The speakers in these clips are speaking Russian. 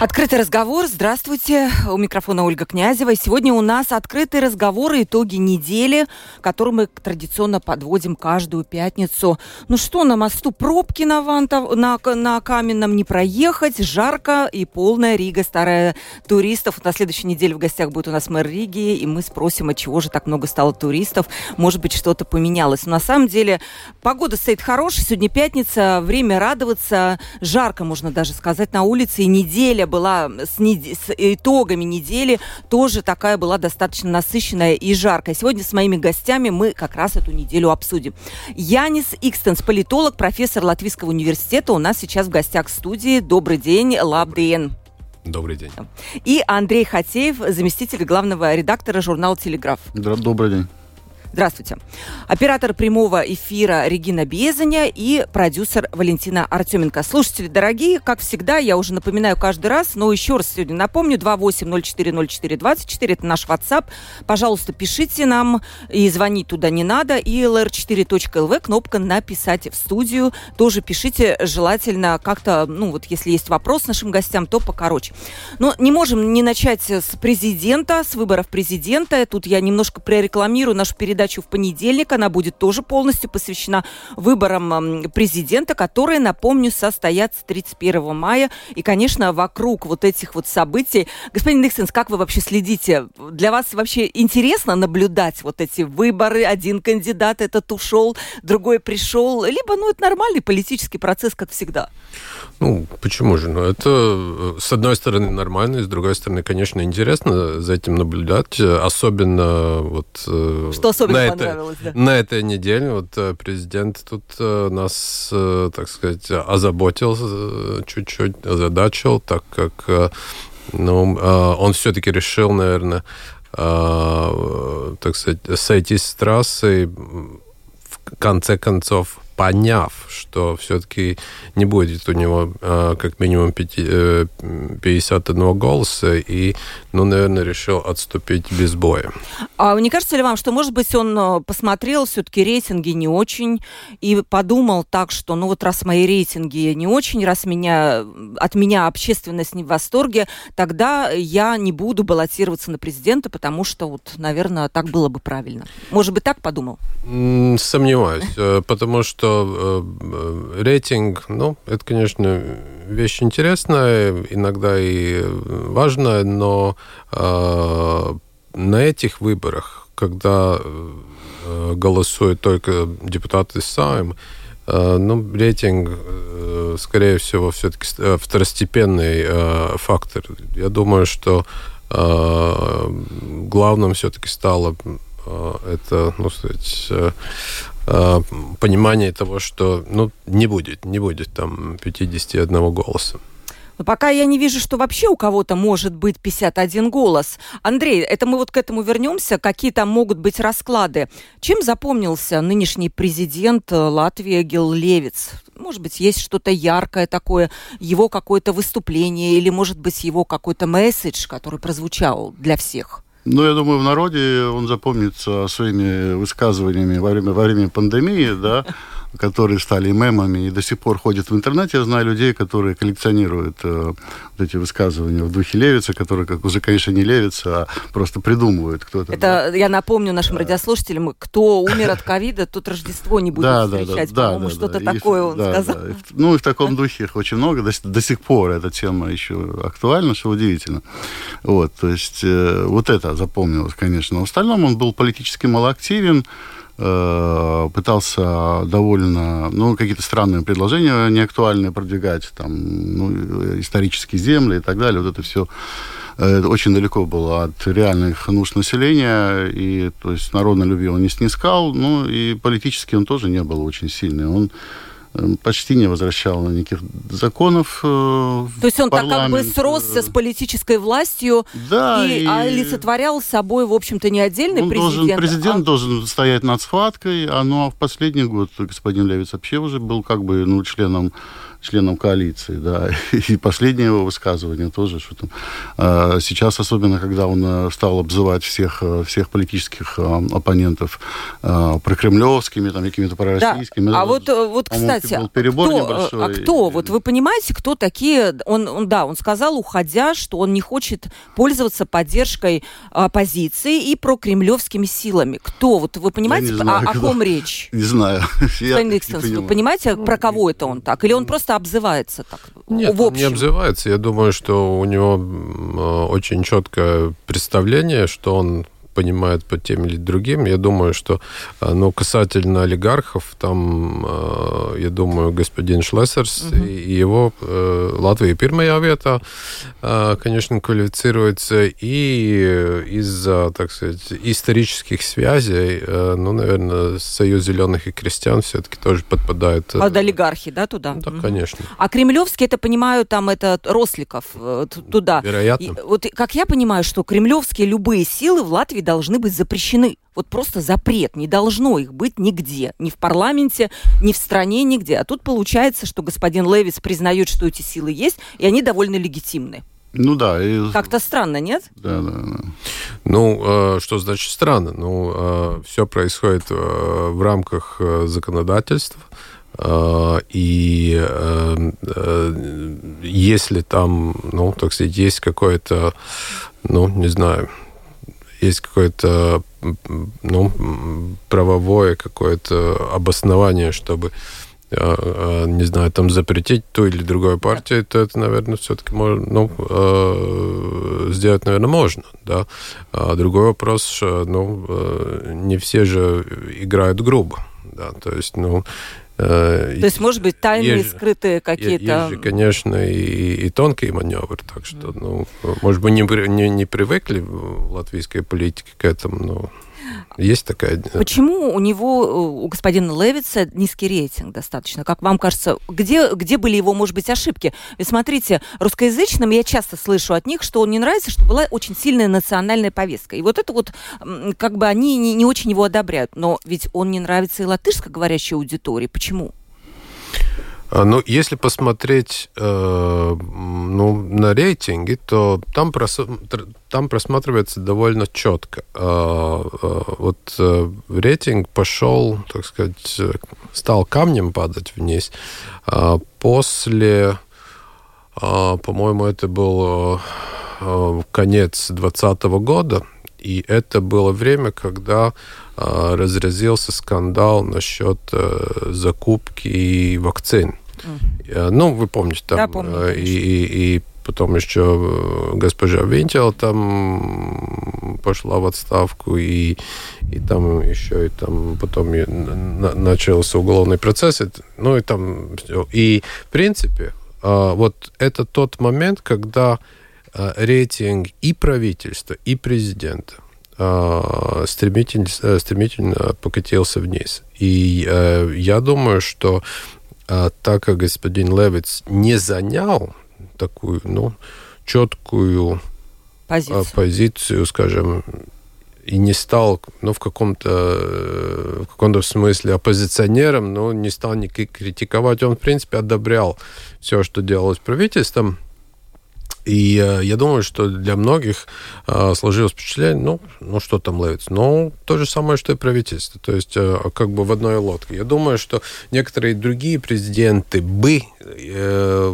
Открытый разговор. Здравствуйте. У микрофона Ольга Князева. Сегодня у нас открытый разговор и итоги недели, который мы традиционно подводим каждую пятницу. Ну что, на мосту пробки на, Вантов, на, на Каменном не проехать. Жарко и полная Рига старая туристов. На следующей неделе в гостях будет у нас мэр Риги, и мы спросим, от чего же так много стало туристов. Может быть, что-то поменялось. Но на самом деле погода стоит хорошая. Сегодня пятница, время радоваться. Жарко, можно даже сказать, на улице. И неделя была с, нед... с итогами недели тоже такая была достаточно насыщенная и жаркая. Сегодня с моими гостями мы как раз эту неделю обсудим. Янис Икстенс, политолог, профессор Латвийского университета, у нас сейчас в гостях в студии. Добрый день, Лабден. Добрый день. И Андрей Хатеев, заместитель главного редактора журнала «Телеграф». Добрый день. Здравствуйте. Оператор прямого эфира Регина Безаня и продюсер Валентина Артеменко. Слушатели дорогие, как всегда, я уже напоминаю каждый раз, но еще раз сегодня напомню, 28040424, это наш WhatsApp. Пожалуйста, пишите нам, и звонить туда не надо. И lr4.lv, кнопка «Написать в студию». Тоже пишите, желательно как-то, ну вот если есть вопрос нашим гостям, то покороче. Но не можем не начать с президента, с выборов президента. Тут я немножко прорекламирую нашу передачу передачу в понедельник. Она будет тоже полностью посвящена выборам президента, которые, напомню, состоятся 31 мая. И, конечно, вокруг вот этих вот событий. Господин Диксенс, как вы вообще следите? Для вас вообще интересно наблюдать вот эти выборы? Один кандидат этот ушел, другой пришел. Либо, ну, это нормальный политический процесс, как всегда. Ну, почему же? Ну, это, э, с одной стороны, нормально, с другой стороны, конечно, интересно за этим наблюдать. Особенно вот... Э, Что особенно на понравилось, это, да? На этой неделе вот э, президент тут нас, так сказать, озаботил чуть-чуть, озадачил, так как ну, он все-таки решил, наверное, так сказать, сойти с трассы в конце концов поняв, что все-таки не будет у него э, как минимум 5, 51 э, голоса, и, ну, наверное, решил отступить без боя. А не кажется ли вам, что, может быть, он э, посмотрел все-таки рейтинги не очень и подумал так, что, ну, вот раз мои рейтинги не очень, раз меня, от меня общественность не в восторге, тогда я не буду баллотироваться на президента, потому что, вот, наверное, так было бы правильно. Может быть, так подумал? Сомневаюсь, потому что что э, рейтинг, ну, это, конечно, вещь интересная, иногда и важная, но э, на этих выборах, когда э, голосуют только депутаты Сайм, э, ну, рейтинг, э, скорее всего, все-таки э, второстепенный э, фактор. Я думаю, что э, главным все-таки стало э, это, ну, сказать, э, Э, понимание того, что ну, не будет, не будет там 51 голоса. Но пока я не вижу, что вообще у кого-то может быть 51 голос. Андрей, это мы вот к этому вернемся. Какие там могут быть расклады? Чем запомнился нынешний президент Латвии Гил Левиц? Может быть, есть что-то яркое такое, его какое-то выступление или, может быть, его какой-то месседж, который прозвучал для всех? Ну, я думаю, в народе он запомнится своими высказываниями во время, во время пандемии, да, которые стали мемами и до сих пор ходят в интернете. Я знаю людей, которые коллекционируют э, вот эти высказывания в духе Левица, которые как уже, конечно, не Левица, а просто придумывают кто-то. Это да. я напомню нашим да. радиослушателям, кто умер от ковида, тут Рождество не будет да, встречать. Да, По-моему, да, что-то да. такое и, он да, сказал. Да. Ну, и в таком духе их очень много. До, до сих пор эта тема еще актуальна, что удивительно. Вот, то есть э, вот это запомнилось, конечно. В остальном он был политически малоактивен. Э, пытался довольно, ну, какие-то странные предложения неактуальные продвигать, там, ну, исторические земли и так далее, вот это все это очень далеко было от реальных нужд населения, и, то есть, народно любил не снискал, ну, и политически он тоже не был очень сильный. Он почти не возвращал на никаких законов. То есть он так как бы сросся с политической властью да, и, и олицетворял собой, в общем-то, не отдельный он президент. Должен, президент а... должен стоять над схваткой, а ну а в последний год господин Левиц вообще уже был как бы ну, членом членом коалиции, да, и последнее его высказывание тоже, что там а, сейчас, особенно когда он э, стал обзывать всех, э, всех политических э, оппонентов прокремлевскими, там, какими-то пророссийскими. Да. А вот, вот кстати, был перебор кто, небольшой. а кто, вот вы понимаете, кто такие, он, он, да, он сказал, уходя, что он не хочет пользоваться поддержкой оппозиции и прокремлевскими силами. Кто, вот вы понимаете, знаю, о, о ком речь? Не знаю. Я не вы понимаете, про кого это он так? Или он просто просто обзывается так? Нет, в общем? не обзывается. Я думаю, что у него очень четкое представление, что он понимает по тем или другим. Я думаю, что э, ну, касательно олигархов, там, э, я думаю, господин Шлессерс угу. и его э, Латвия первая вета, конечно, квалифицируется. И из-за, так сказать, исторических связей, ну, наверное, Союз зеленых и крестьян все-таки тоже подпадает. Под олигархи, да, туда? Да, угу. конечно. А кремлевский, это понимаю, там это Росликов туда. Вероятно. И, вот как я понимаю, что кремлевские любые силы в Латвии должны быть запрещены. Вот просто запрет, не должно их быть нигде, ни в парламенте, ни в стране, нигде. А тут получается, что господин Левис признает, что эти силы есть, и они довольно легитимны. Ну да. И... Как-то странно, нет? Да, да, да. Ну, э, что значит странно? Ну, э, все происходит э, в рамках э, законодательства. Э, и э, э, если там, ну, так сказать, есть какое-то, ну, не знаю, есть какое-то ну, правовое какое-то обоснование, чтобы а, а, не знаю, там запретить ту или другую партию, то это, наверное, все-таки можно, ну, а, сделать, наверное, можно, да. А другой вопрос, что, ну, не все же играют грубо, да, то есть, ну, То есть, может быть, тайные, есть, скрытые какие-то... Есть же, конечно, и, и тонкий маневр, так что, ну, может быть, не, не, не привыкли в латвийской политике к этому, но... Есть такая... Почему у него, у господина Левица низкий рейтинг достаточно? Как вам кажется, где, где были его, может быть, ошибки? Ведь смотрите, русскоязычным я часто слышу от них, что он не нравится, что была очень сильная национальная повестка. И вот это вот, как бы они не, не очень его одобряют. Но ведь он не нравится и латышско-говорящей аудитории. Почему? А, ну, если посмотреть э, ну, на рейтинги, то там, прос, там просматривается довольно четко. Э, э, вот э, рейтинг пошел, так сказать, стал камнем падать вниз э, после, э, по-моему, это был э, конец 2020 года, и это было время, когда э, разразился скандал насчет э, закупки вакцин. Mm. Ну, вы помните, там да, помню, и, и, и потом еще госпожа Винтел там пошла в отставку, и, и там еще и там потом начался уголовный процесс, ну и там и в принципе вот это тот момент, когда Э, рейтинг и правительства, и президента э, стремительно, э, стремительно покатился вниз. И я думаю, что так как господин Левиц не занял такую, ну, четкую позицию, позицию скажем, и не стал, ну, в каком-то в каком-то смысле оппозиционером, но не стал ни критиковать. Он, в принципе, одобрял все, что делалось правительством. И э, я думаю, что для многих э, сложилось впечатление, ну, ну что там ловится? Ну, то же самое, что и правительство. То есть э, как бы в одной лодке. Я думаю, что некоторые другие президенты бы э,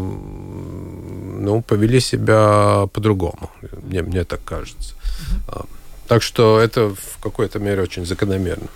ну, повели себя по-другому. Мне, мне так кажется. Mm-hmm. Так что это в какой-то мере очень закономерно.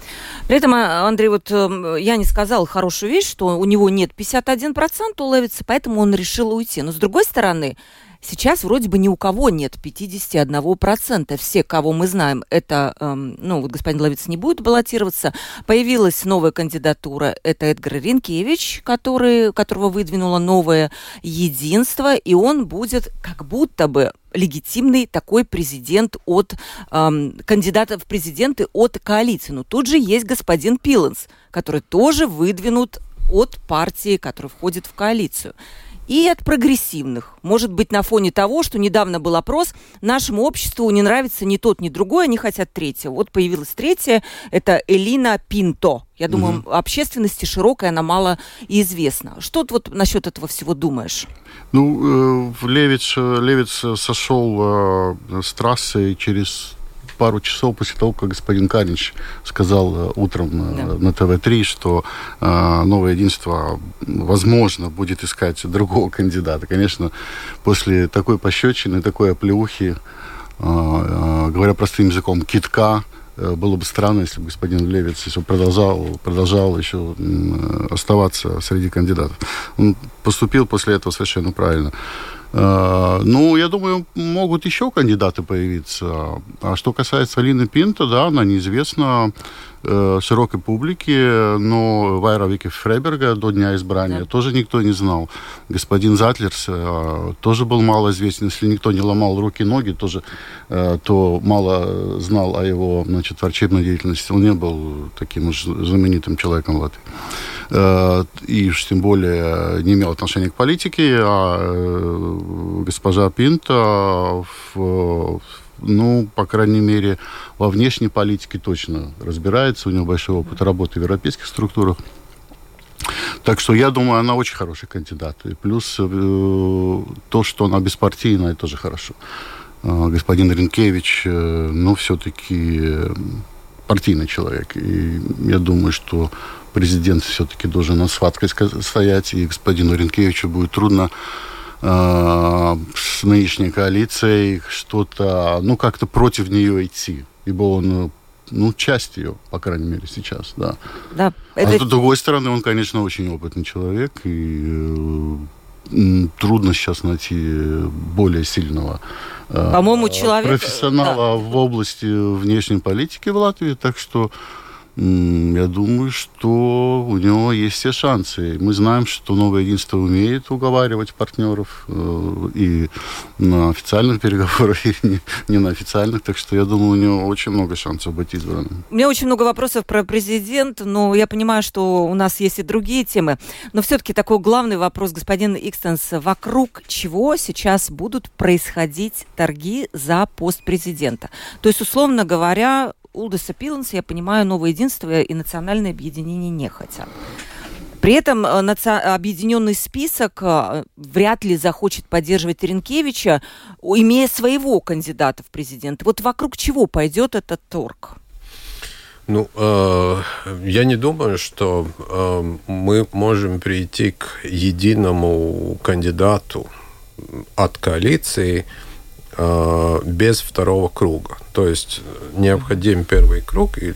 При этом, Андрей, вот я не сказал хорошую вещь, что у него нет 51% у Левица, поэтому он решил уйти. Но с другой стороны, Сейчас вроде бы ни у кого нет 51%. Все, кого мы знаем, это, эм, ну, вот господин Ловец не будет баллотироваться. Появилась новая кандидатура, это Эдгар Ринкевич, который, которого выдвинуло новое единство, и он будет как будто бы легитимный такой президент от эм, кандидата в президенты от коалиции. Но тут же есть господин Пиланс, который тоже выдвинут от партии, которая входит в коалицию и от прогрессивных. Может быть, на фоне того, что недавно был опрос, нашему обществу не нравится ни тот, ни другой, они хотят третьего. Вот появилась третья, это Элина Пинто. Я думаю, угу. общественности широкой она мало известна. Что ты вот насчет этого всего думаешь? Ну, э, Левиц, Левиц сошел э, с трассы через пару часов после того, как господин Каринч сказал э, утром да. на ТВ-3, что э, новое единство, возможно, будет искать другого кандидата. Конечно, после такой пощечины, такой оплеухи, э, э, говоря простым языком, китка, э, было бы странно, если бы господин Левиц если продолжал, продолжал еще оставаться среди кандидатов. Он поступил после этого совершенно правильно. Э, ну, я думаю, могут еще кандидаты появиться. А что касается Алины Пинта, да, она неизвестна широкой публике, но Вайра Вики Фрейберга до дня избрания да. тоже никто не знал. Господин Затлерс э, тоже был мало известен. Если никто не ломал руки и ноги, тоже, э, то мало знал о его значит, врачебной деятельности. Он не был таким уж знаменитым человеком в Латвии. Э, и уж тем более не имел отношения к политике, а э, госпожа Пинта в ну, по крайней мере, во внешней политике точно разбирается. У него большой опыт работы в европейских структурах. Так что я думаю, она очень хороший кандидат. И плюс э, то, что она беспартийная, тоже хорошо. Э, господин Ренкевич, э, ну, все-таки партийный человек. И я думаю, что президент все-таки должен на схватке стоять, и господину Ренкевичу будет трудно э, с нынешней коалицией что-то, ну, как-то против нее идти, ибо он ну, часть ее, по крайней мере, сейчас, да. да а это... с другой стороны, он, конечно, очень опытный человек, и э, трудно сейчас найти более сильного э, По-моему, человек... профессионала да. в области внешней политики в Латвии, так что я думаю, что у него есть все шансы. Мы знаем, что новое единство умеет уговаривать партнеров э, и на официальных переговорах, и не, на официальных. Так что я думаю, у него очень много шансов быть избранным. У меня очень много вопросов про президента, но я понимаю, что у нас есть и другие темы. Но все-таки такой главный вопрос, господин Икстенс, вокруг чего сейчас будут происходить торги за пост президента? То есть, условно говоря, Улдеса Пиланса, я понимаю, новое единство и национальное объединение не хотят. При этом э, объединенный список э, вряд ли захочет поддерживать Ренкевича, имея своего кандидата в президенты. Вот вокруг чего пойдет этот торг? Ну, э, я не думаю, что э, мы можем прийти к единому кандидату от коалиции, без второго круга. То есть необходим первый круг и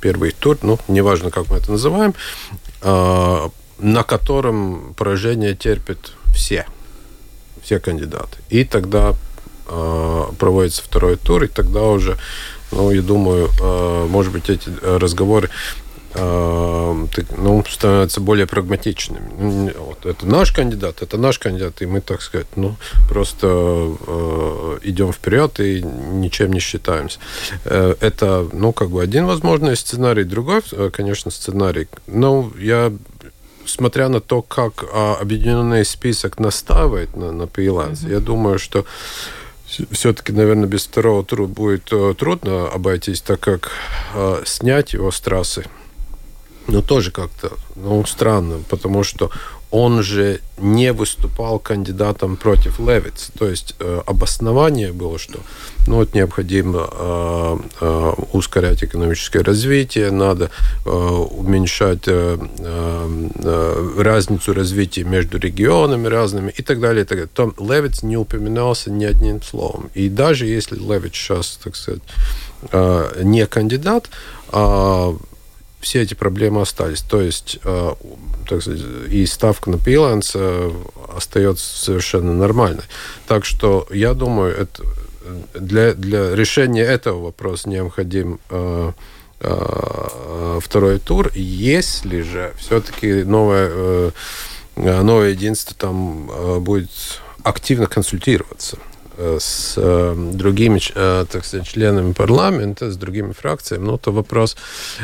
первый тур, ну, неважно, как мы это называем, э, на котором поражение терпят все, все кандидаты. И тогда э, проводится второй тур, и тогда уже, ну, я думаю, может быть, эти разговоры ну, становятся более прагматичными. Вот, это наш кандидат, это наш кандидат, и мы, так сказать, ну, просто э, идем вперед и ничем не считаемся. Э, это, ну, как бы один возможный сценарий, другой, э, конечно, сценарий. Но я смотря на то, как а, объединенный список настаивает на, на фриланс, mm-hmm. я думаю, что все-таки, наверное, без второго тура будет трудно обойтись, так как э, снять его с трассы ну, тоже как-то ну, странно, потому что он же не выступал кандидатом против Левиц. То есть э, обоснование было, что ну, вот необходимо э, э, ускорять экономическое развитие, надо э, уменьшать э, э, разницу развития между регионами разными и так далее. И так далее. Там Левиц не упоминался ни одним словом. И даже если Левиц сейчас, так сказать, э, не кандидат, э, все эти проблемы остались. То есть, э, так сказать, и ставка на пиланс э, остается совершенно нормальной. Так что я думаю, это для, для решения этого вопроса необходим э, э, второй тур. Если же все-таки новое, э, новое единство там э, будет активно консультироваться Э, с э, другими, э, так сказать, членами парламента, с другими фракциями, ну, то вопрос,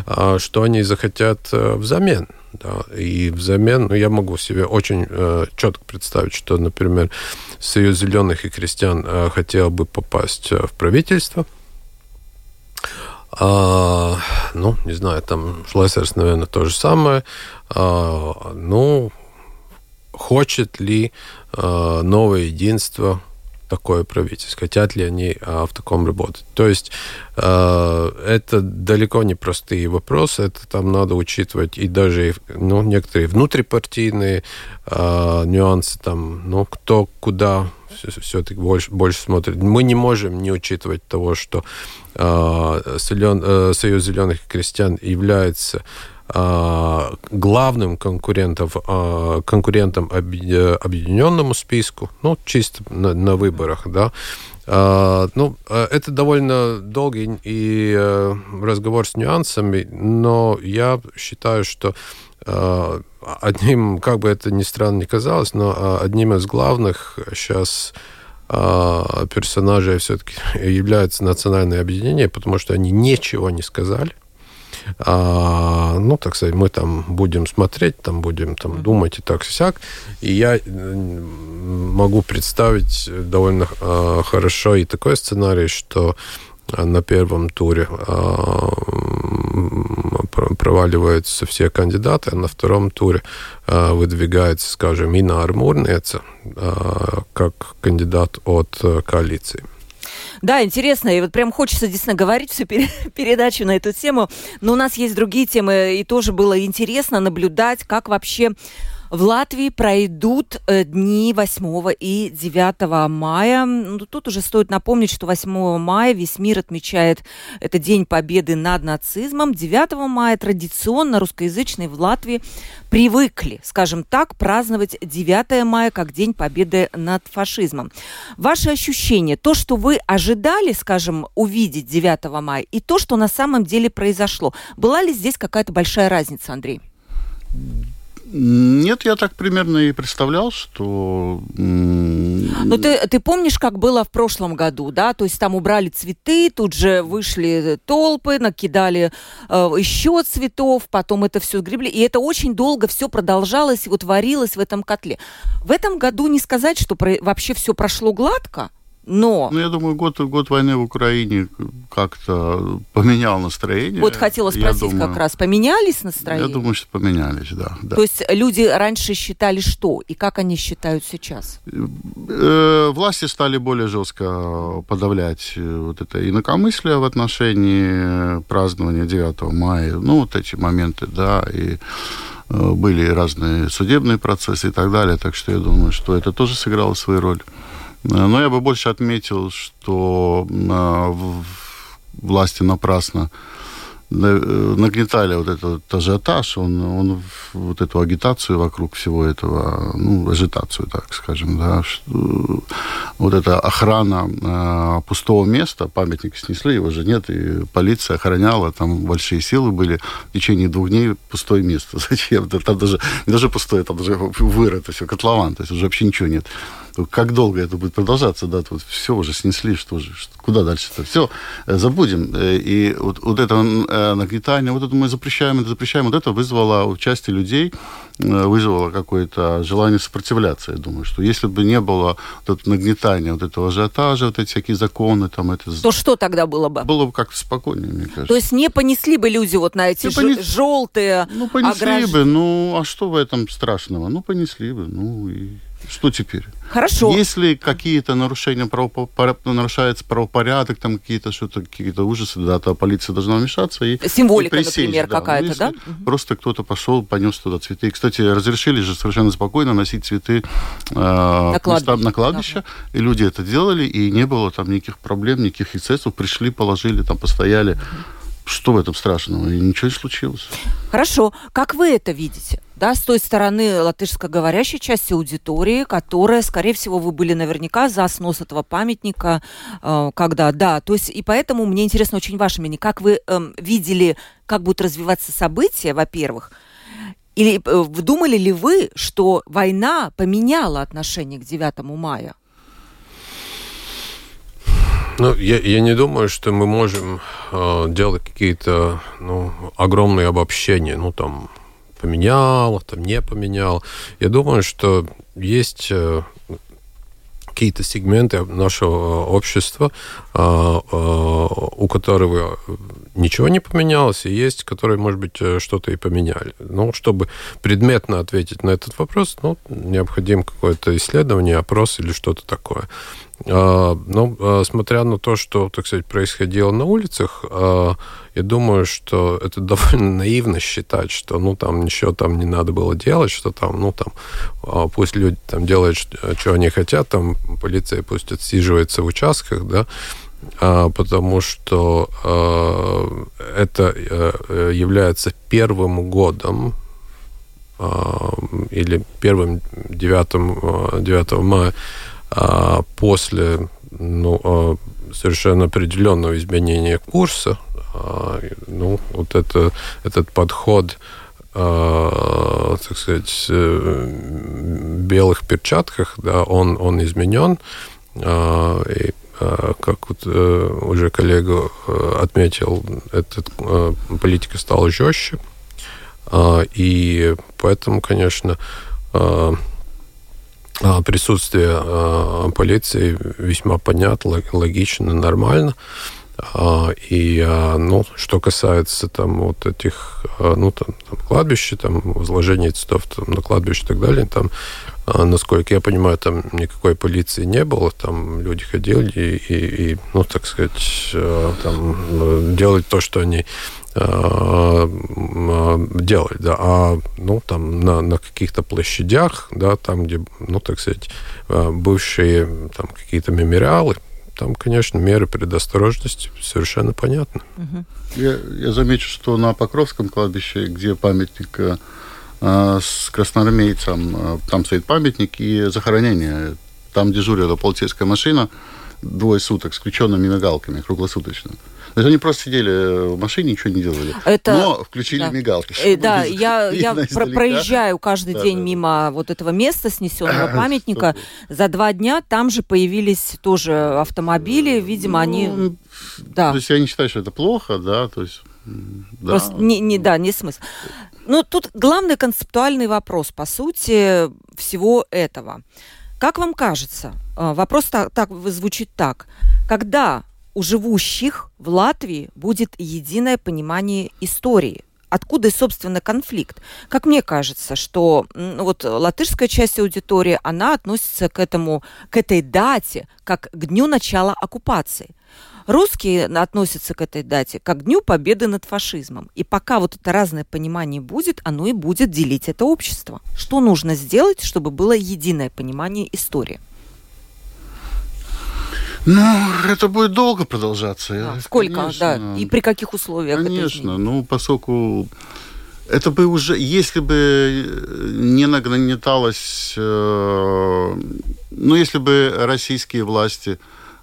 а, что они захотят взамен. Да, и взамен, ну, я могу себе очень э, четко представить, что, например, Союз зеленых и крестьян э, хотел бы попасть в правительство. А, ну, не знаю, там Шлессерс, наверное, то же самое. А, ну, хочет ли а, новое единство такое правительство, хотят ли они а, в таком работать. То есть а, это далеко не простые вопросы, это там надо учитывать и даже ну, некоторые внутрипартийные а, нюансы, там, ну, кто куда все-таки больше, больше смотрит. Мы не можем не учитывать того, что э, Союз зеленых крестьян является а, главным конкурентом, а, конкурентом объединенному списку, ну, чисто на, на выборах, да, ну, это довольно долгий и э, разговор с нюансами, но я считаю, что одним, как бы это ни странно ни казалось, но одним из главных сейчас персонажей все-таки является национальное объединение, потому что они ничего не сказали а, ну, так сказать, мы там будем смотреть, там будем там думать и так всяк. И я могу представить довольно а, хорошо и такой сценарий, что на первом туре а, проваливаются все кандидаты, а на втором туре а, выдвигается, скажем, Инна Армурнеца а, как кандидат от коалиции. Да, интересно, и вот прям хочется действительно говорить всю передачу на эту тему, но у нас есть другие темы, и тоже было интересно наблюдать, как вообще в Латвии пройдут э, дни 8 и 9 мая. Ну, тут уже стоит напомнить, что 8 мая весь мир отмечает это День Победы над нацизмом. 9 мая традиционно русскоязычные в Латвии привыкли, скажем так, праздновать 9 мая как День Победы над фашизмом. Ваши ощущения, то, что вы ожидали, скажем, увидеть 9 мая, и то, что на самом деле произошло, была ли здесь какая-то большая разница, Андрей? Нет, я так примерно и представлял, что... Ну, ты, ты помнишь, как было в прошлом году, да? То есть там убрали цветы, тут же вышли толпы, накидали э, еще цветов, потом это все сгребли. И это очень долго все продолжалось и вот варилось в этом котле. В этом году не сказать, что про... вообще все прошло гладко, но... Ну, я думаю, год, год войны в Украине как-то поменял настроение. Вот хотела спросить думаю, как раз, поменялись настроения? Я думаю, что поменялись, да, да. То есть люди раньше считали что? И как они считают сейчас? Э, власти стали более жестко подавлять э, вот это инакомыслие в отношении празднования 9 мая. Ну, вот эти моменты, да, и э, были разные судебные процессы и так далее. Так что я думаю, что это тоже сыграло свою роль. Но я бы больше отметил, что а, власти напрасно Э, нагнетали вот этот ажиотаж, он, он вот эту агитацию вокруг всего этого, ну, ажитацию, так скажем, да, что, вот эта охрана э, пустого места, памятник снесли, его же нет, и полиция охраняла, там большие силы были, в течение двух дней пустое место. Зачем? Там даже, даже пустое, там даже вырыто все, котлован, то есть уже вообще ничего нет. Как долго это будет продолжаться, да, тут все уже снесли, что же, куда дальше-то? Все, э, забудем. Э, и вот, вот это э, нагнетание, вот это мы запрещаем, это запрещаем, вот это вызвало у части людей, вызвало какое-то желание сопротивляться, я думаю, что если бы не было вот этого нагнетания, вот этого ажиотажа, вот эти всякие законы, там, это... То что тогда было бы? Было бы как-то спокойнее, мне кажется. То есть не понесли бы люди вот на эти ж... понес... желтые Ну, понесли ограж... бы, ну, а что в этом страшного? Ну, понесли бы, ну, и... Что теперь? Хорошо. Если какие-то нарушения правопорядка, нарушается правопорядок, там какие-то что-то, какие-то ужасы, да, то полиция должна вмешаться и Символика, и пресечь, например, да. какая-то, да? Просто кто-то пошел, понес туда цветы. Кстати, разрешили же совершенно спокойно носить цветы э, на кладбище, на кладбище да. и люди это делали, и не было там никаких проблем, никаких эксцессов. Пришли, положили, там постояли. Что в этом страшного? И ничего не случилось. Хорошо. Как вы это видите? Да, с той стороны латышскоговорящей части аудитории, которая, скорее всего, вы были наверняка за снос этого памятника, э, когда, да, то есть, и поэтому мне интересно очень ваше мнение, как вы э, видели, как будут развиваться события, во-первых, или э, думали ли вы, что война поменяла отношение к 9 мая? Ну, я, я не думаю, что мы можем э, делать какие-то ну, огромные обобщения. Ну, там, поменял, там не поменял. Я думаю, что есть какие-то сегменты нашего общества, у которого ничего не поменялось, и есть, которые, может быть, что-то и поменяли. Но чтобы предметно ответить на этот вопрос, ну, необходимо какое-то исследование, опрос или что-то такое. А, ну, а, смотря на то, что, так сказать, происходило на улицах, а, я думаю, что это довольно наивно считать, что, ну, там ничего там не надо было делать, что там, ну, там, пусть люди там делают, что они хотят, там, полиция пусть отсиживается в участках, да, потому что это э, является первым годом или первым 9, 9 мая после ну, а, совершенно определенного изменения курса, а, ну, вот это, этот подход, так сказать, в белых перчатках, да, он, он изменен. И, как вот э, уже коллега э, отметил, эта политика стала жестче. И поэтому, конечно, а, присутствие а, полиции весьма понятно, логично, нормально. А, и, ну, что касается там вот этих, ну, там, там кладбища, там, возложения цветов там, на кладбище и так далее, там, насколько я понимаю, там никакой полиции не было, там люди ходили и, и, и ну, так сказать, там, ну, делать то, что они Э, делать, да, а ну там на, на каких-то площадях, да, там где, ну так сказать, э, бывшие там какие-то мемориалы, там, конечно, меры предосторожности совершенно понятны. Я, я замечу, что на Покровском кладбище, где памятник э, э с красноармейцем, э, там стоит памятник и захоронение. Там дежурила полицейская машина двое суток с включенными мигалками круглосуточно. То есть они просто сидели в машине, ничего не делали. Это... Но включили да. мигалки. Э, да, я, я про проезжаю каждый да, день да, мимо вот этого места снесенного памятника. За два дня там же появились тоже автомобили, видимо, ну, они... Да. То есть я не считаю, что это плохо, да, то есть... Да. Просто не, не, да, не смысл. Ну, тут главный концептуальный вопрос, по сути, всего этого. Как вам кажется, э, вопрос так, так звучит так. Когда у живущих в Латвии будет единое понимание истории. Откуда, собственно, конфликт? Как мне кажется, что вот латышская часть аудитории, она относится к этому, к этой дате, как к дню начала оккупации. Русские относятся к этой дате как к Дню Победы над фашизмом. И пока вот это разное понимание будет, оно и будет делить это общество. Что нужно сделать, чтобы было единое понимание истории? Ну, это будет долго продолжаться. Да, сколько, конечно. да, и при каких условиях? Конечно, ну, поскольку это бы уже, если бы не нагнеталось, э, ну, если бы российские власти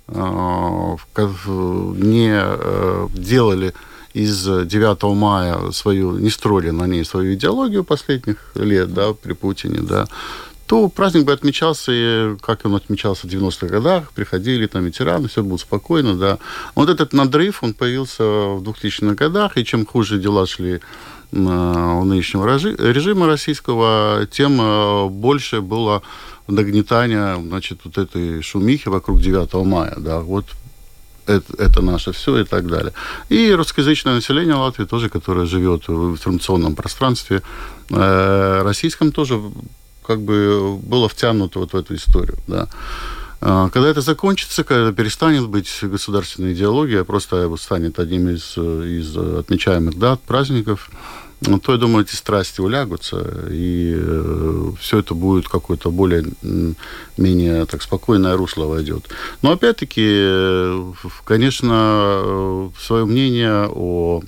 э, не э, делали из 9 мая свою, не строили на ней свою идеологию последних лет, да, при Путине, да, то праздник бы отмечался, как он отмечался в 90-х годах, приходили там ветераны, все было спокойно, да. Вот этот надрыв, он появился в 2000-х годах, и чем хуже дела шли у нынешнего режима российского, тем э, больше было нагнетания, значит, вот этой шумихи вокруг 9 мая, да, вот это, это наше все и так далее. И русскоязычное население Латвии тоже, которое живет в информационном пространстве э, российском, тоже как бы было втянуто вот в эту историю, да. А, когда это закончится, когда перестанет быть государственной идеологией, а просто станет одним из, из отмечаемых дат, праздников, то, я думаю, эти страсти улягутся, и э, все это будет какое-то более менее так спокойное русло войдет. Но опять-таки, э, конечно, э, свое мнение о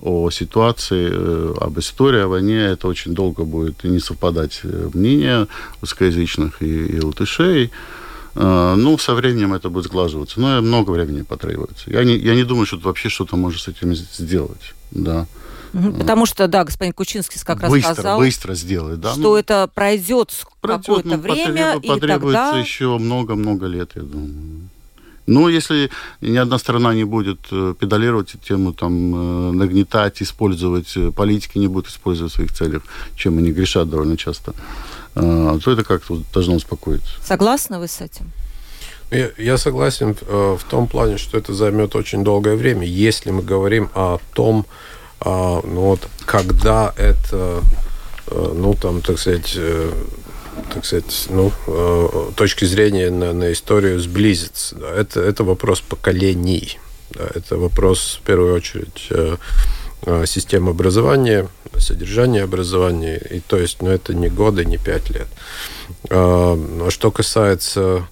о ситуации, э, об истории, о войне, это очень долго будет не совпадать э, мнения русскоязычных и, и латышей. Э, ну, со временем это будет сглаживаться. Но много времени потребуется. Я не, я не думаю, что вообще что-то может с этим сделать. Да. Потому что, да, господин Кучинский как раз быстро, сказал, быстро сделать, да, что ну, это пройдет какое-то ну, время, потребуется и тогда... еще много-много лет, я думаю. Ну, если ни одна сторона не будет э, педалировать эту тему, там, э, нагнетать, использовать, э, политики не будут использовать в своих целях, чем они грешат довольно часто, то это как-то должно успокоить. Согласны вы с этим? Я, я согласен в том плане, что это займет очень долгое время, если мы говорим о том, ну вот, когда это, ну там, так сказать, так сказать, ну, э, точки зрения на, на историю сблизиться. Да. Это, это вопрос поколений. Да. Это вопрос, в первую очередь, э, э, системы образования, содержания образования. И то есть, ну, это не годы, не пять лет. А что касается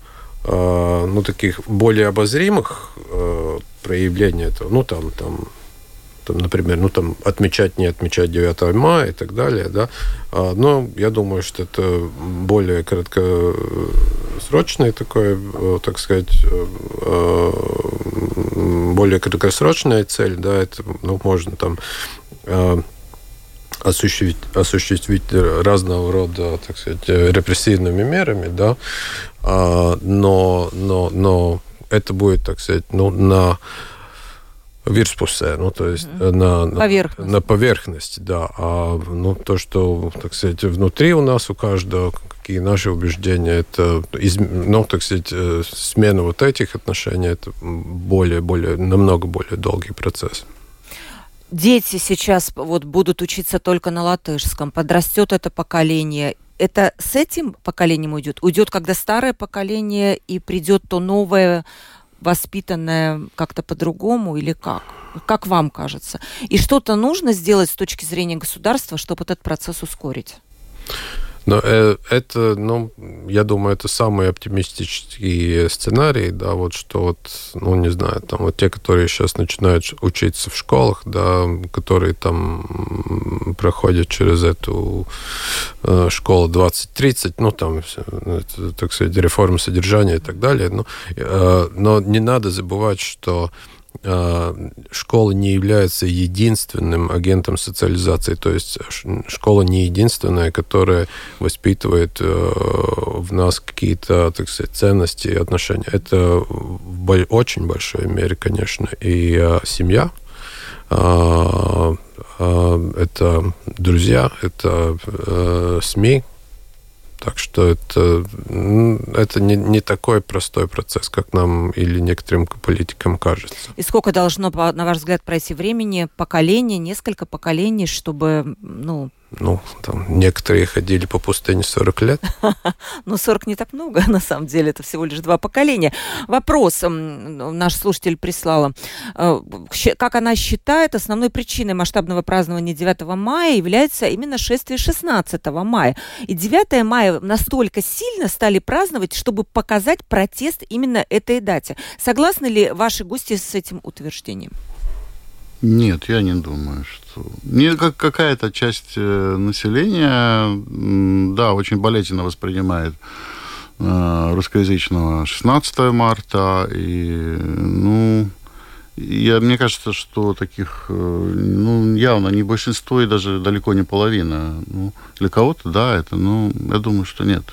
ну, таких более обозримых проявлений этого, ну, там, там там, например, ну, там, отмечать, не отмечать 9 мая и так далее, да, а, но я думаю, что это более краткосрочная такое, э, так сказать, э, э, более краткосрочная цель, да, это, ну, можно там осуществить, осуществить разного рода, так сказать, репрессивными мерами, да, а, но, но, но это будет, так сказать, ну, на вирспусē, ну, то есть mm-hmm. на, на, поверхность. на поверхности, да. А ну, то, что, так сказать, внутри у нас у каждого, какие наши убеждения, это, из, ну, так сказать, э, смена вот этих отношений, это более, более, намного более долгий процесс. Дети сейчас вот будут учиться только на латышском, подрастет это поколение, это с этим поколением уйдет? Уйдет, когда старое поколение и придет то новое воспитанная как-то по-другому или как? Как вам кажется? И что-то нужно сделать с точки зрения государства, чтобы этот процесс ускорить? Но э, это, ну, я думаю, это самый оптимистический сценарий, да, вот что вот, ну, не знаю, там вот те, которые сейчас начинают учиться в школах, да, которые там проходят через эту э, школу 20-30, ну, там, это, так сказать, реформа содержания и так далее, но, э, но не надо забывать, что школа не является единственным агентом социализации, то есть школа не единственная, которая воспитывает э, в нас какие-то, так сказать, ценности и отношения. Это в очень большой мере, конечно, и а, семья, это друзья, это э, СМИ, так что это, это не, не такой простой процесс, как нам или некоторым политикам кажется. И сколько должно, на ваш взгляд, пройти времени, поколение, несколько поколений, чтобы ну, ну, там, некоторые ходили по пустыне 40 лет. Ну, 40 не так много, на самом деле, это всего лишь два поколения. Вопрос наш слушатель прислала. Э, как она считает, основной причиной масштабного празднования 9 мая является именно шествие 16 мая. И 9 мая настолько сильно стали праздновать, чтобы показать протест именно этой дате. Согласны ли ваши гости с этим утверждением? Нет, я не думаю, что... Не как какая-то часть э, населения, да, очень болезненно воспринимает э, русскоязычного 16 марта, и, ну, я, мне кажется, что таких, э, ну, явно не большинство и даже далеко не половина. Ну, для кого-то, да, это, ну, я думаю, что нет.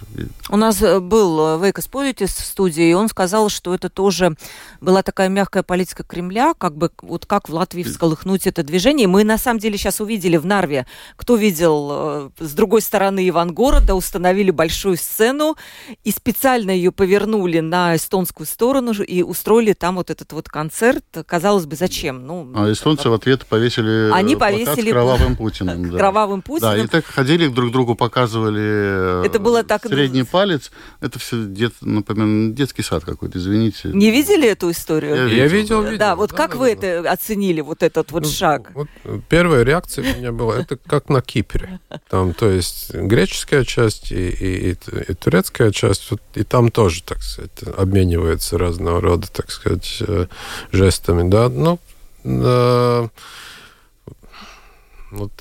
У нас э, был э, Вейкос Политис в студии, и он сказал, что это тоже была такая мягкая политика Кремля, как бы, вот как в Латвии всколыхнуть это движение. Мы, на самом деле, сейчас увидели в Нарве, кто видел с другой стороны Ивангорода, установили большую сцену и специально ее повернули на эстонскую сторону и устроили там вот этот вот концерт, казалось бы, зачем? Ну, а эстонцы в ответ повесили Они повесили кровавым Путиным. Да. Кровавым Путиным. Да, и так ходили друг другу, показывали это было так... средний палец. Это все дет, например, детский сад какой-то, извините. Не видели эту историю? Я, я видел, видел. Да, вот да, как да, вы да. это оценили, вот этот вот ну, шаг? Вот первая реакция у меня была, это как на Кипре. Там, то есть, греческая часть и, и, и, и турецкая часть, вот, и там тоже, так сказать, обмениваются разного рода, так сказать, э, жестами да, ну, э, вот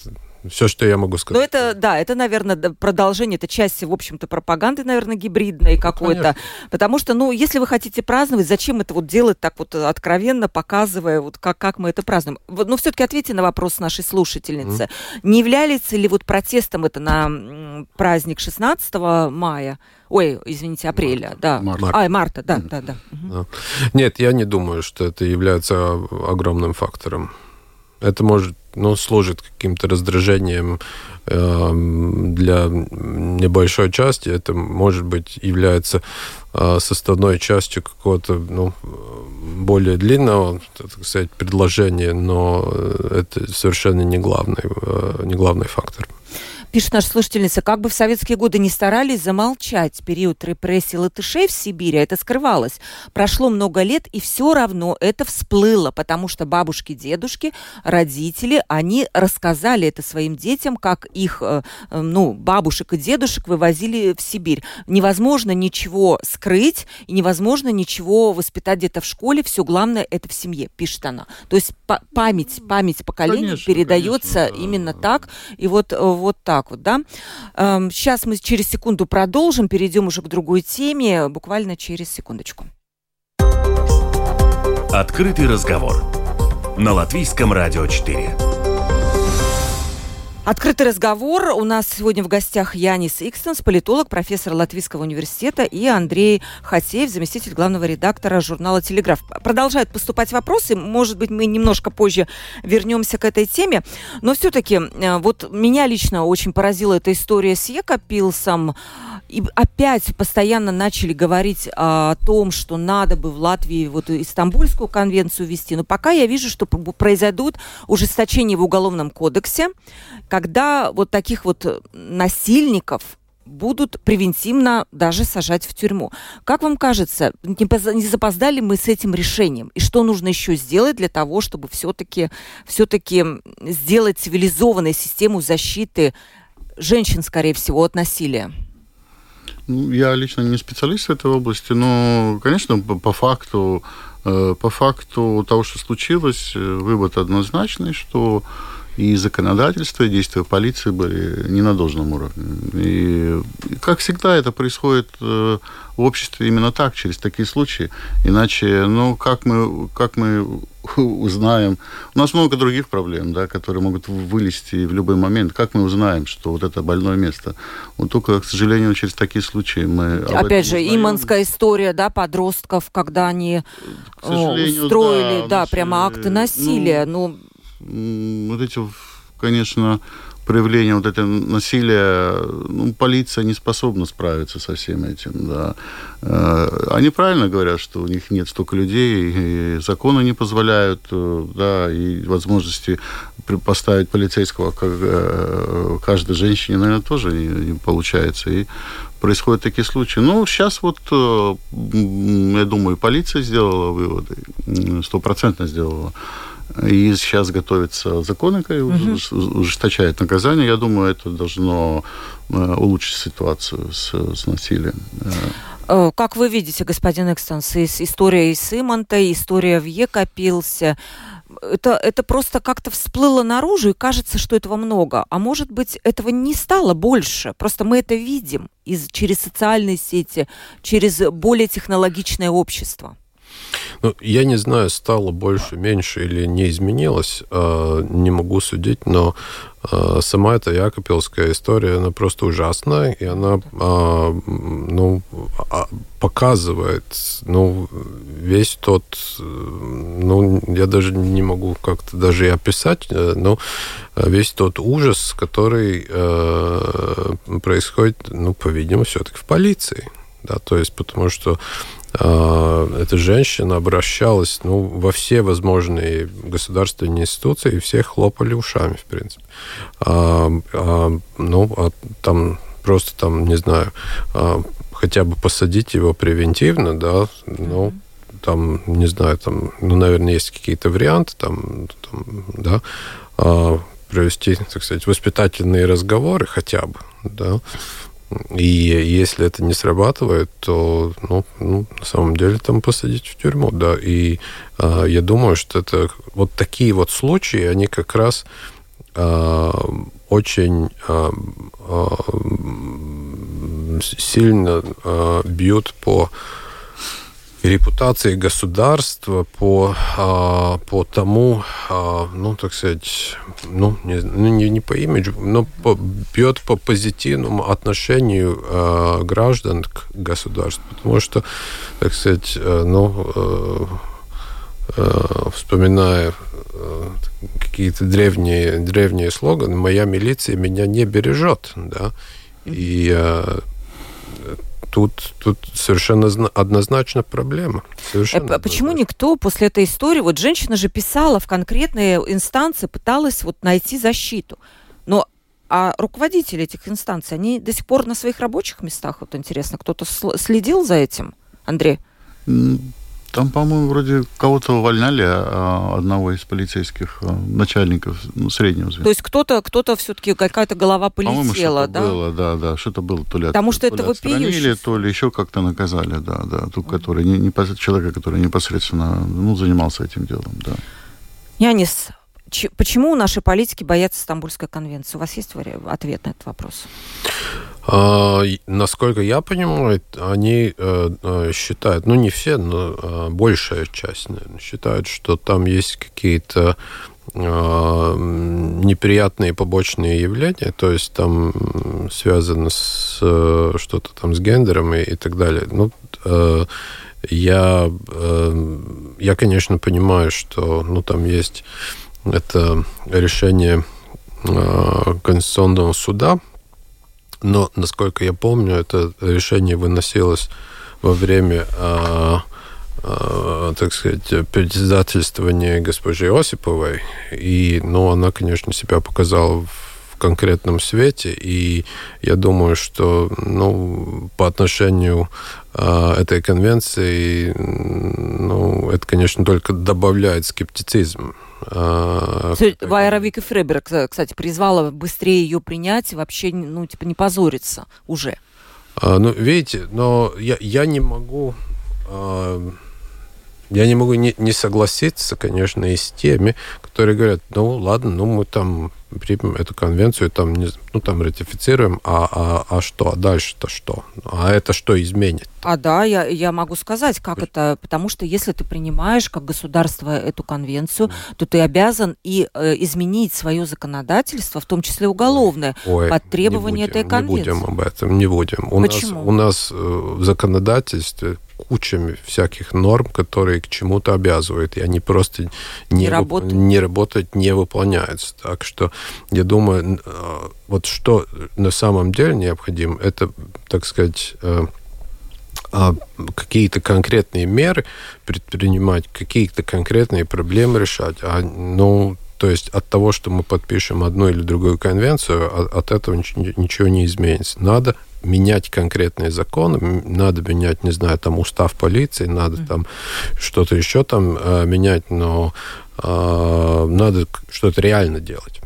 все, что я могу сказать. Ну, это, да, это, наверное, продолжение, это часть, в общем-то, пропаганды, наверное, гибридной какой-то. Потому что, ну, если вы хотите праздновать, зачем это вот делать так вот откровенно, показывая, вот как, как мы это празднуем? Ну, все-таки ответьте на вопрос нашей слушательницы. Mm. Не является ли вот протестом это на праздник 16 мая? Ой, извините, апреля, Март. да. Март. А, марта, да, mm. да, да. Угу. Нет, я не думаю, что это является огромным фактором. Это может ну, служит каким-то раздражением э, для небольшой части. Это, может быть, является э, составной частью какого-то ну, более длинного, так сказать, предложения, но это совершенно не главный, э, не главный фактор. Пишет наша слушательница, как бы в советские годы не старались замолчать период репрессий латышей в Сибири, это скрывалось. Прошло много лет, и все равно это всплыло, потому что бабушки, дедушки, родители, они рассказали это своим детям, как их, э, э, ну, бабушек и дедушек вывозили в Сибирь. Невозможно ничего скрыть, и невозможно ничего воспитать где-то в школе, все главное это в семье, пишет она. То есть память, память поколений конечно, передается конечно. именно так, и вот, э, вот так так вот, да. Сейчас эм, мы через секунду продолжим, перейдем уже к другой теме, буквально через секундочку. Открытый разговор на Латвийском радио 4. Открытый разговор. У нас сегодня в гостях Янис Икстенс, политолог, профессор Латвийского университета, и Андрей Хатеев, заместитель главного редактора журнала «Телеграф». Продолжают поступать вопросы. Может быть, мы немножко позже вернемся к этой теме. Но все-таки, э, вот меня лично очень поразила эта история с Екапилсом. И опять постоянно начали говорить о том, что надо бы в Латвии вот Истамбульскую конвенцию ввести. Но пока я вижу, что произойдут ужесточения в Уголовном кодексе, когда вот таких вот насильников будут превентивно даже сажать в тюрьму. Как вам кажется, не запоздали мы с этим решением? И что нужно еще сделать для того, чтобы все-таки все сделать цивилизованную систему защиты женщин, скорее всего, от насилия? Ну, я лично не специалист в этой области, но, конечно, по, по факту, э, по факту того, что случилось, э, вывод однозначный, что и законодательство, и действия полиции были не на должном уровне. И, как всегда, это происходит э, в обществе именно так, через такие случаи. Иначе, ну, как мы, как мы узнаем... У нас много других проблем, да, которые могут вылезти в любой момент. Как мы узнаем, что вот это больное место? Вот только, к сожалению, через такие случаи мы... Опять же, узнаем. иманская история, да, подростков, когда они устроили, да, да прямо акты насилия. Ну, ну вот эти, конечно, проявления вот этого насилия, ну, полиция не способна справиться со всем этим, да. Э, они правильно говорят, что у них нет столько людей, и законы не позволяют, э, да, и возможности поставить полицейского как э, каждой женщине, наверное, тоже не, не получается. И происходят такие случаи. Ну, сейчас вот, я думаю, полиция сделала выводы, стопроцентно сделала и сейчас готовятся законы, угу. ужесточают наказание. Я думаю, это должно э, улучшить ситуацию с, с насилием. Э, как вы видите, господин Экстенс, история из Имонта, история в Екопилсе, это, это просто как-то всплыло наружу, и кажется, что этого много. А может быть, этого не стало больше. Просто мы это видим из, через социальные сети, через более технологичное общество. Ну, я не знаю, стало больше, меньше или не изменилось, э, не могу судить, но э, сама эта Якопилская история, она просто ужасная, и она э, ну, показывает ну, весь тот, ну, я даже не могу как-то даже и описать, но весь тот ужас, который происходит, ну, по-видимому, все-таки в полиции. Да, то есть потому что а, эта женщина обращалась ну, во все возможные государственные институции, и все хлопали ушами, в принципе. А, а, ну, а там просто там, не знаю, а, хотя бы посадить его превентивно, да, ну, там, не знаю, там, ну, наверное, есть какие-то варианты, там, там да, а, провести, так сказать, воспитательные разговоры хотя бы, да, и если это не срабатывает, то, ну, ну на самом деле, там посадить в тюрьму, да. И э, я думаю, что это вот такие вот случаи, они как раз очень сильно бьют по репутации государства по, а, по тому, а, ну, так сказать, ну, не, ну, не, не по имиджу, но по, бьет по позитивному отношению а, граждан к государству. Потому что, так сказать, ну, вспоминая какие-то древние, древние слоганы, моя милиция меня не бережет, да, и тут, тут совершенно однозначно проблема. Совершенно э, Почему однозначно. никто после этой истории, вот женщина же писала в конкретные инстанции, пыталась вот найти защиту. Но а руководители этих инстанций, они до сих пор на своих рабочих местах? Вот интересно, кто-то следил за этим, Андрей? Там, по-моему, вроде кого-то увольняли, а, одного из полицейских а, начальников ну, среднего звена. То есть кто-то, кто-то все-таки какая-то голова полетела, да? было, да, да, что-то было то ли Потому от, что то это вопиюще. то ли еще как-то наказали, да, да, ту, который не, не человека, который непосредственно ну, занимался этим делом, да. Янис, почему наши политики боятся Стамбульской конвенции? У вас есть ответ на этот вопрос? А, насколько я понимаю, они э, э, считают, ну не все, но э, большая часть наверное, считают, что там есть какие-то неприятные побочные явления, то есть там связано с что-то там с гендером и, и так далее. Ну, я, я, конечно, понимаю, что ну, там есть это решение Конституционного суда, но, насколько я помню, это решение выносилось во время, э, э, так сказать, председательствования госпожи Осиповой. И, ну, она, конечно, себя показала в конкретном свете. И я думаю, что, ну, по отношению э, этой конвенции, ну, это, конечно, только добавляет скептицизм а, Вайра Вика Фребер, кстати, призвала быстрее ее принять и вообще, ну, типа, не позориться уже. А, ну, видите, но я, я не могу... А, я не могу не, не согласиться, конечно, и с теми, которые говорят, ну, ладно, ну, мы там примем эту конвенцию, там, не, ну, там ратифицируем, а, а, а что, а дальше-то что? А это что изменит? А да, я, я могу сказать, как Вы... это, потому что если ты принимаешь как государство эту конвенцию, mm. то ты обязан и э, изменить свое законодательство, в том числе уголовное, Ой, под требования этой конвенции. Не будем об этом, не будем. У Почему? Нас, у нас э, в законодательстве кучами всяких норм, которые к чему-то обязывают, и они просто не, не, работают. не работают, не выполняются. Так что я думаю, э, вот что на самом деле необходимо, это, так сказать, э, а, какие-то конкретные меры предпринимать, какие-то конкретные проблемы решать. А, ну, то есть от того, что мы подпишем одну или другую конвенцию, от, от этого ничего не изменится. Надо менять конкретные законы, надо менять, не знаю, там устав полиции, надо mm-hmm. там что-то еще там э, менять, но э, надо что-то реально делать.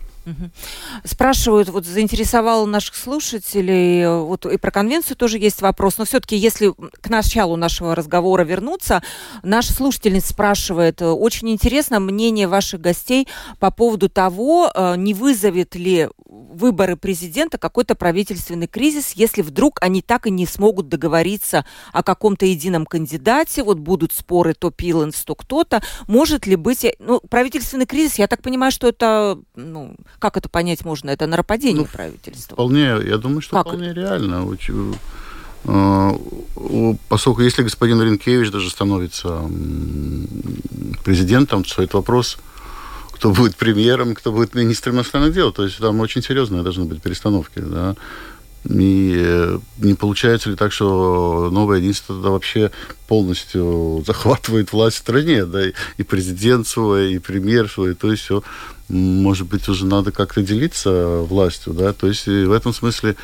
Спрашивают, вот заинтересовало наших слушателей, вот и про конвенцию тоже есть вопрос, но все-таки если к началу нашего разговора вернуться, наша слушательница спрашивает, очень интересно мнение ваших гостей по поводу того, э, не вызовет ли выборы президента какой-то правительственный кризис, если вдруг они так и не смогут договориться о каком-то едином кандидате, вот будут споры то Пиланс, то кто-то, может ли быть, ну, правительственный кризис, я так понимаю, что это, ну, как это понять можно? Это на нападение ну, правительства? Вполне, я думаю, что как вполне это? реально. Э, поскольку если господин Ренкевич даже становится президентом, то это вопрос, кто будет премьером, кто будет министром иностранных дел. То есть там очень серьезные должны быть перестановки. Да? И э, не получается ли так, что новое единство тогда вообще полностью захватывает власть в стране, да, и президент свой, и премьер свой, то есть все может быть, уже надо как-то делиться властью, да, то есть в этом смысле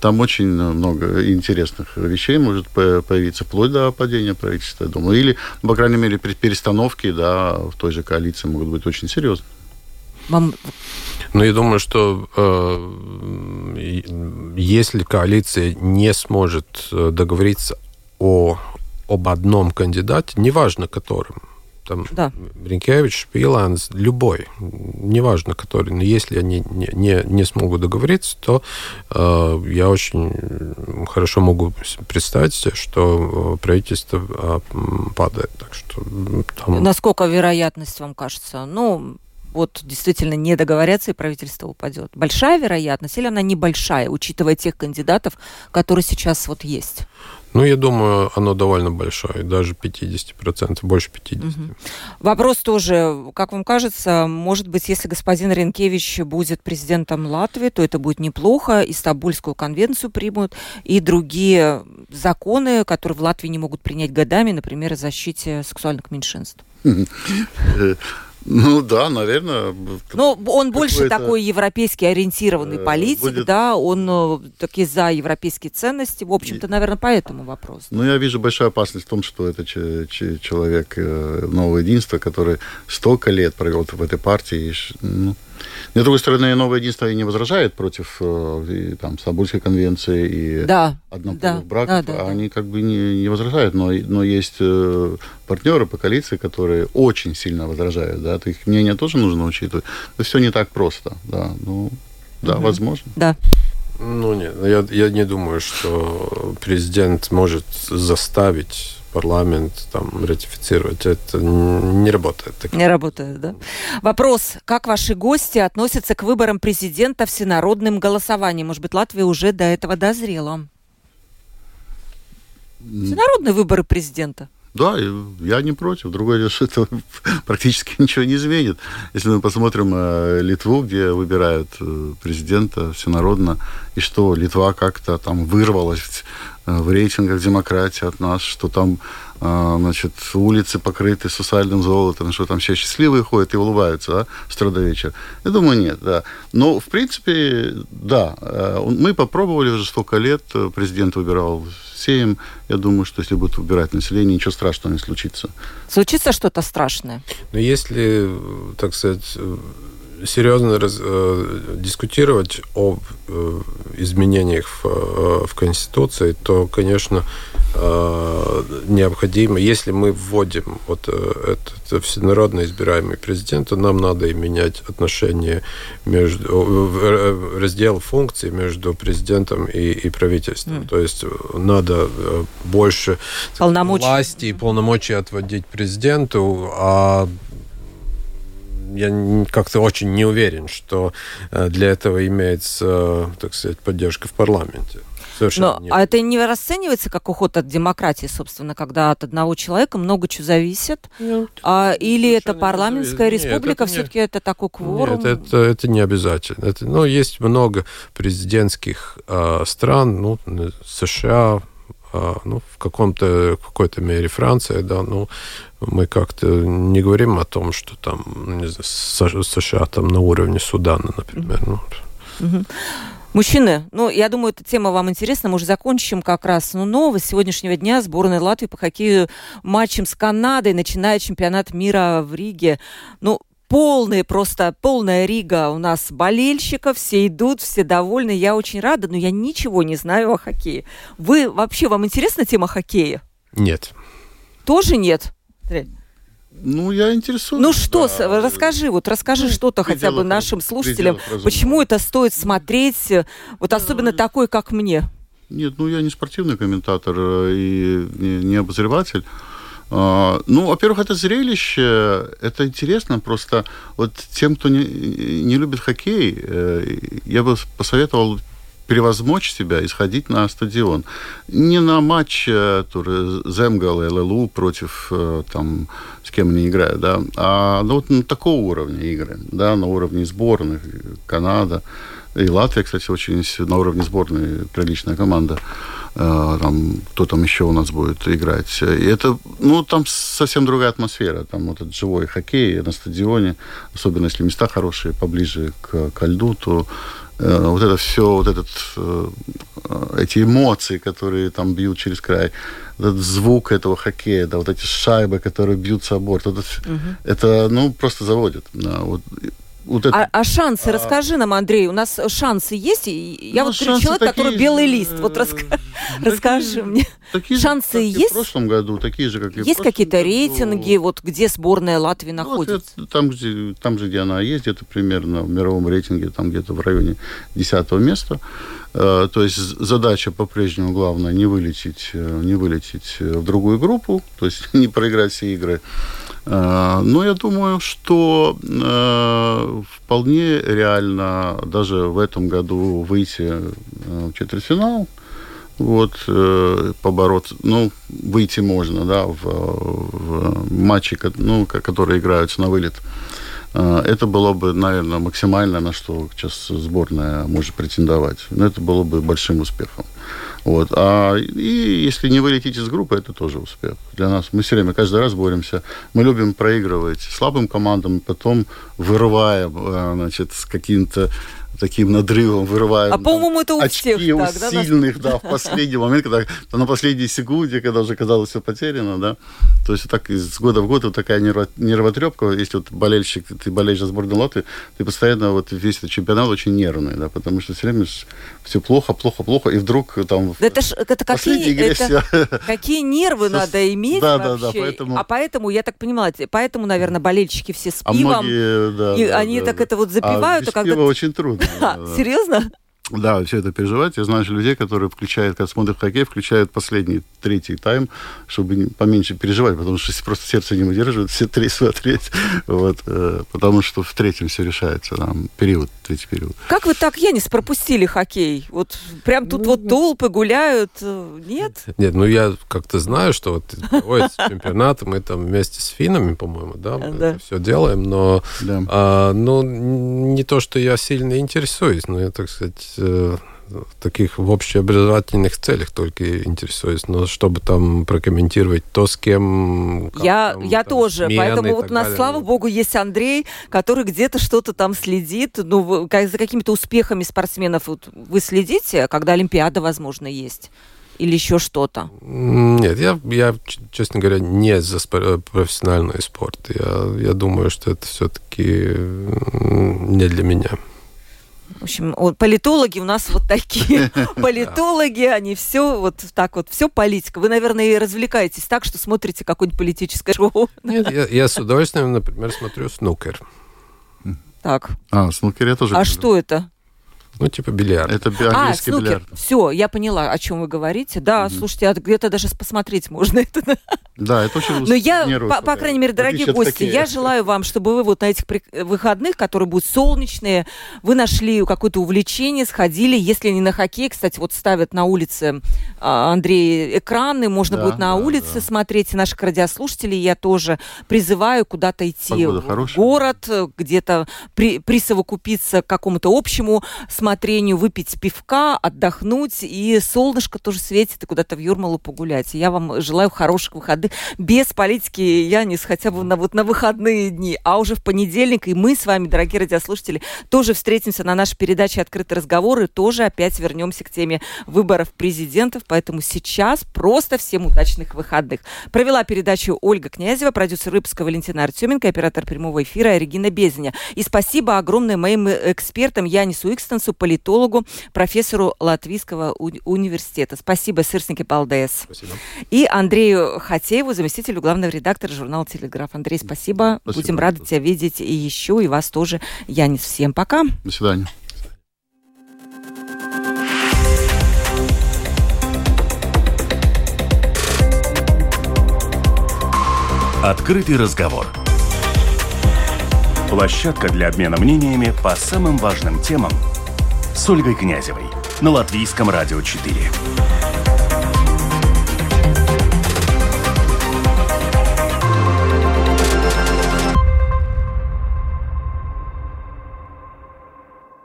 там очень много интересных вещей может появиться, вплоть до падения правительства, я думаю. Или, по крайней мере, перестановки, да, в той же коалиции могут быть очень серьезные. Вам... Ну, я думаю, что э, если коалиция не сможет э, договориться о, об одном кандидате, неважно которым, там да. Ренкевич, Шпиланс, любой, неважно который, но если они не, не, не смогут договориться, то э, я очень хорошо могу представить себе, что правительство э, падает. Так что там... Насколько вероятность вам кажется? Ну, вот действительно не договорятся и правительство упадет. Большая вероятность или она небольшая, учитывая тех кандидатов, которые сейчас вот есть? Ну, я думаю, оно довольно большое, даже 50%, больше 50%. Угу. Вопрос тоже, как вам кажется, может быть, если господин Ренкевич будет президентом Латвии, то это будет неплохо, и Стамбульскую конвенцию примут, и другие законы, которые в Латвии не могут принять годами, например, о защите сексуальных меньшинств. Ну да, наверное. Ну, он больше такой европейски ориентированный э, политик, будет... да, он э, таки за европейские ценности. В общем-то, наверное, поэтому вопрос. Ну, я вижу большую опасность в том, что это человек э, нового единства, который столько лет провел в этой партии. Ну, с другой стороны, новое единство и не возражает против и, там, Стамбульской конвенции и да, однополых да, браков. Да, да, они как бы не, не возражают, но, но есть э, партнеры по коалиции, которые очень сильно возражают. Да? Их мнение тоже нужно учитывать. Это все не так просто. Да, ну, да угу. возможно. Да. Ну, нет, я, я не думаю, что президент может заставить парламент там ратифицировать. Это не работает. Так. Не работает, да? Вопрос. Как ваши гости относятся к выборам президента всенародным голосованием? Может быть, Латвия уже до этого дозрела? Всенародные выборы президента. Да, я не против. Другое дело, что это практически ничего не изменит. Если мы посмотрим э, Литву, где выбирают э, президента всенародно, и что Литва как-то там вырвалась Э, в рейтингах демократии от нас, что там значит, улицы покрыты сусальным золотом, что там все счастливые ходят и улыбаются да, с утра до вечера. Я думаю, нет, да. Но, в принципе, да, э, мы попробовали уже столько лет, президент выбирал семь. Я думаю, что если будут выбирать население, ничего страшного не случится. Случится что-то страшное? Но если, так сказать, серьезно раз, э, дискутировать об э, изменениях в, э, в Конституции, то, конечно, э, необходимо, если мы вводим вот э, этот всенародно избираемый президент, то нам надо и менять отношения между э, раздел функций между президентом и, и правительством. Mm. То есть надо больше полномочий. власти и полномочий отводить президенту, а я как-то очень не уверен, что э, для этого имеется, так сказать, поддержка в парламенте. Совершенно Но, а это не расценивается как уход от демократии, собственно, когда от одного человека много чего зависит? Нет, а, или это парламентская нет, республика, все-таки это такой кворум? Нет, это, это не обязательно. Это, ну, есть много президентских э, стран, ну, США, э, ну, в каком-то какой-то мере Франция, да, ну, мы как-то не говорим о том, что там, ну, не знаю, США там на уровне Судана, например. Ну. Угу. Мужчины, ну, я думаю, эта тема вам интересна. Мы уже закончим как раз. Ну, новость сегодняшнего дня. Сборная Латвии по хоккею матчем с Канадой начинает чемпионат мира в Риге. Ну, полная просто, полная Рига у нас болельщиков, все идут, все довольны. Я очень рада, но я ничего не знаю о хоккее. Вы вообще, вам интересна тема хоккея? Нет. Тоже нет? Ну, я интересуюсь. Ну что, да. расскажи, вот расскажи ну, что-то хотя бы нашим слушателям, почему это стоит смотреть, вот особенно такой, как мне. Нет, ну я не спортивный комментатор э, и не, не обозреватель. А, ну, во-первых, это зрелище, это интересно, просто вот тем, кто не, не любит хоккей, э, я бы посоветовал превозмочь себя и сходить на стадион. Не на матч э, Земгал и ЛЛУ против э, там, с кем они играют, да, а ну, вот на такого уровня игры, да, на уровне сборных, Канада, и Латвия, кстати, очень на уровне сборной приличная команда. Э, там, кто там еще у нас будет играть. И это, ну, там совсем другая атмосфера. Там вот этот живой хоккей на стадионе, особенно если места хорошие, поближе к, к льду, то Э, вот это все, вот этот, э, эти эмоции, которые там бьют через край, этот звук этого хоккея, да, вот эти шайбы, которые бьются о борт, это, угу. это ну, просто заводит. Да, вот. Вот это... а, а шансы, а... расскажи нам, Андрей, у нас шансы есть? Я ну, вот человек, такие... который белый лист. Вот раска... такие, расскажи мне. Такие шансы же, есть? в прошлом году, такие же, как и Есть какие-то рейтинги, вот где сборная Латвии ну, находится? Вот это, там, где, там же, где она есть, где-то примерно в мировом рейтинге, там где-то в районе 10 места. Э, то есть задача по-прежнему главная не вылететь, э, не вылететь в другую группу, то есть не проиграть все игры. Э, но я думаю, что вполне реально даже в этом году выйти в четвертьфинал, вот, побороться, ну, выйти можно, да, в, в матчи, ну, которые играются на вылет. Это было бы, наверное, максимально, на что сейчас сборная может претендовать. Но это было бы большим успехом. Вот. А, и если не вылететь из группы, это тоже успех для нас. Мы все время, каждый раз боремся. Мы любим проигрывать слабым командам, потом вырываем а, значит, с каким-то таким надрывом вырываем. А по-моему, это у очки всех у так, сильных, да, в последний момент, когда на последней секунде, когда уже казалось все потеряно, да. То есть так из года в год вот такая нервотрепка, если вот болельщик, ты болеешь за сборную Латвии, ты постоянно вот весь этот чемпионат очень нервный, да, потому что все время все плохо, плохо, плохо, и вдруг там это ж, это какие, игре это, все... какие нервы надо иметь да, вообще. Да, да, поэтому... А поэтому, я так понимаю, поэтому, наверное, болельщики все с пивом, а многие, да, и да, они да, так да. это вот запивают. А без когда... пива очень трудно. Серьезно? Да, все это переживать. Я знаю людей, которые включают, когда смотрят хоккей, включают последний, третий тайм, чтобы поменьше переживать, потому что просто сердце не выдерживает, все три смотреть. Вот, э, потому что в третьем все решается, там, период, третий период. Как вы так, Янис, пропустили хоккей? Вот прям тут ну, вот толпы гуляют, э, нет? Нет, ну я как-то знаю, что вот проводится чемпионат, мы там вместе с финами, по-моему, да, мы да. все делаем, но да. а, ну, не то, что я сильно интересуюсь, но я, так сказать, таких в общеобразовательных целях только интересуюсь, но чтобы там прокомментировать то, с кем... Я, там, я там, тоже, поэтому вот у нас, далее. слава богу, есть Андрей, который где-то что-то там следит, ну, за какими-то успехами спортсменов вот, вы следите, когда Олимпиада, возможно, есть? или еще что-то? Нет, я, я, честно говоря, не за профессиональный спорт. Я, я думаю, что это все-таки не для меня. В общем, политологи у нас вот такие. Политологи, они все вот так вот, все политика. Вы, наверное, и развлекаетесь так, что смотрите какое-нибудь политическое шоу. Нет, я, я с удовольствием, например, смотрю «Снукер». Так. А, «Снукер» я тоже А что это? Ну, типа бильярд. Это а, снукер. бильярд. Все, я поняла, о чем вы говорите. Да, mm-hmm. слушайте, а где-то даже посмотреть можно это. Да, это очень Но я, по, по крайней мере, дорогие гости, я желаю вам, чтобы вы вот на этих выходных, которые будут солнечные, вы нашли какое-то увлечение, сходили, если не на хоккей, кстати, вот ставят на улице, а, Андрей, экраны, можно да, будет на да, улице да. смотреть, и наших радиослушателей я тоже призываю куда-то идти Погода в хорошая. город, где-то при, присовокупиться к какому-то общему смотрению, выпить пивка, отдохнуть, и солнышко тоже светит, и куда-то в Юрмалу погулять. Я вам желаю хороших выходных, без политики, я не хотя бы на, вот на выходные дни, а уже в понедельник, и мы с вами, дорогие радиослушатели, тоже встретимся на нашей передаче «Открытый разговор» и тоже опять вернемся к теме выборов президентов, поэтому сейчас просто всем удачных выходных. Провела передачу Ольга Князева, продюсер выпуска Валентина Артеменко, оператор прямого эфира Регина Безеня. И спасибо огромное моим экспертам Янису Икстенсу, политологу, профессору Латвийского уни университета. Спасибо, Сырсники Балдес. Спасибо. И Андрею Хатееву, заместителю главного редактора журнала «Телеграф». Андрей, спасибо. спасибо. Будем рады тебя видеть и еще, и вас тоже, Янис. Всем пока. До свидания. Открытый разговор. Площадка для обмена мнениями по самым важным темам – с Ольгой Князевой на Латвийском радио 4.